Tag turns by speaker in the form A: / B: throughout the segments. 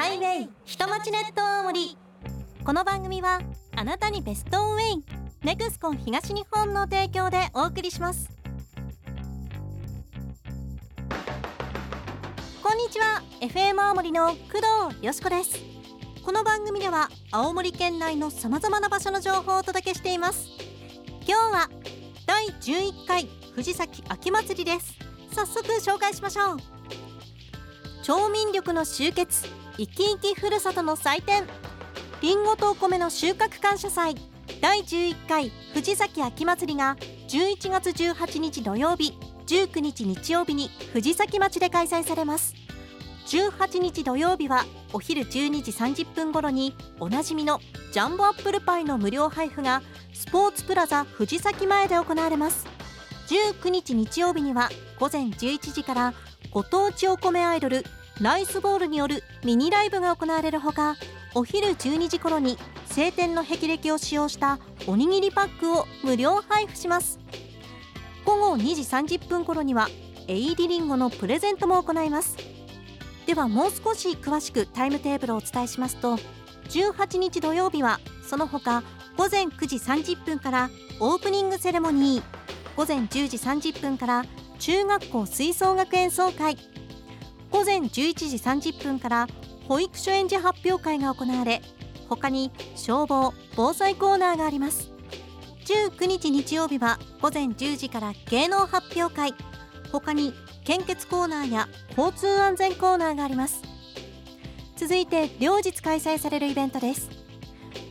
A: ハイウェイ下町ネット大森この番組はあなたにベストウェイネクスコン東日本の提供でお送りします。こんにちは FM 青森の工藤よしこです。この番組では青森県内のさまざまな場所の情報をお届けしています。今日は第11回藤崎秋祭りです。早速紹介しましょう。町民力の集結生き生きふるさとの祭典。りんごとお米の収穫感謝祭。第11回藤崎秋祭りが11月18日土曜日19日日曜日に藤崎町で開催されます。18日土曜日はお昼12時30分頃におなじみのジャンボアップルパイの無料配布がスポーツプラザ藤崎前で行われます。19日日曜日には午前11時からご当地お米アイドルライスボールによるミニライブが行われるほかお昼12時頃に晴天の霹靂を使用したおにぎりパックを無料配布します。午後2時30分頃にはエイリリンゴのプレゼントも行います。ではもう少し詳しくタイムテーブルをお伝えしますと18日土曜日はその他午前9時30分からオープニングセレモニー午前10時30分から中学校吹奏楽演奏会午前11時30分から保育所園児発表会が行われ他に消防防災コーナーがあります。19日日曜日は午前10時から芸能発表会。他に献血コーナーや交通安全コーナーがあります。続いて両日開催されるイベントです。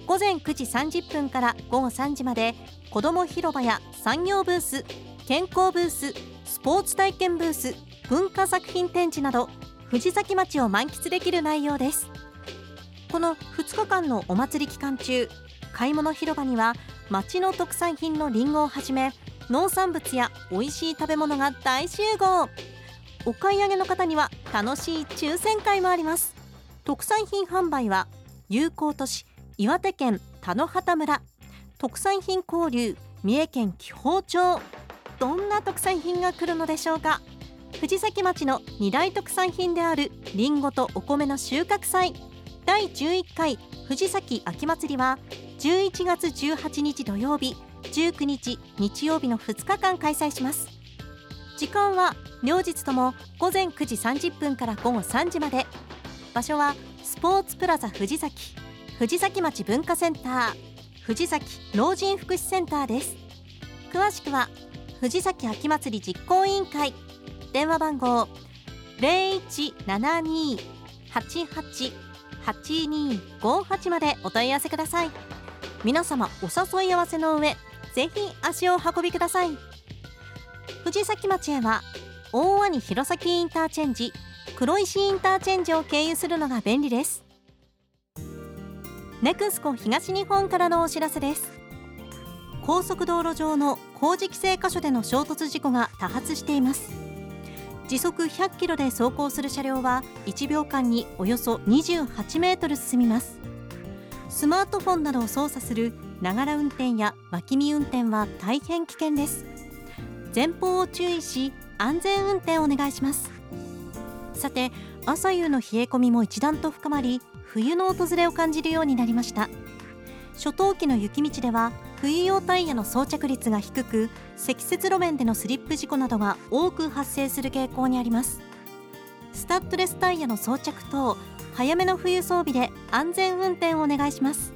A: 午前9時30分から午後3時まで子ども広場や産業ブース健康ブーススポーツ体験ブース文化作品展示など藤崎町を満喫できる内容です。この2日間のお祭り期間中買い物広場には町の特産品のりんごをはじめ農産物や美味しい食べ物が大集合。お買い上げの方には楽しい抽選会もあります。特産品販売は友好都市岩手県田野畑村。特産品交流三重県紀宝町。どんな特産品が来るのでしょうか？藤崎町の二大特産品であるりんごとお米の収穫祭。第11回藤崎秋祭りは11月18日土曜日19日日曜日の2日間開催します。時間は両日とも午前9時30分から午後3時まで。場所はスポーツプラザ藤崎藤崎町文化センター藤崎老人福祉センターです。詳しくは藤崎秋祭り実行委員会。電話番号。0172-88-8258までお問い合わせください。皆様お誘い合わせの上ぜひ足を運びください。藤崎町へは大鰐弘前インターチェンジ黒石インターチェンジを経由するのが便利です。ネクスコ東日本からのお知らせです。高速道路上の工事規制箇所での衝突事故が多発しています。時速100キロで走行する車両は1秒間におよそ28メートル進みます。スマートフォンなどを操作するながら運転や脇見運転は大変危険です。前方を注意し安全運転をお願いします。さて朝夕の冷え込みも一段と深まり冬の訪れを感じるようになりました。初冬期の雪道では冬用タイヤの装着率が低く積雪路面でのスリップ事故などが多く発生する傾向にあります。スタッドレスタイヤの装着等早めの冬装備で安全運転をお願いします。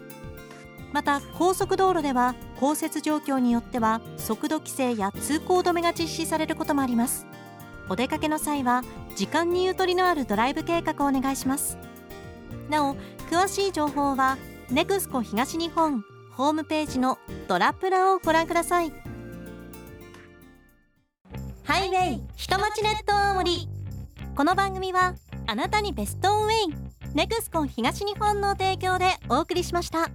A: また高速道路では降雪状況によっては速度規制や通行止めが実施されることもあります。お出かけの際は時間にゆとりのあるドライブ計画をお願いします。なお詳しい情報はネクスコ東日本ホームページのドラプラをご覧くださいハイウェイ下町ネット大森この番組はあなたにベストウェイネクスコ東日本の提供でお送りしました。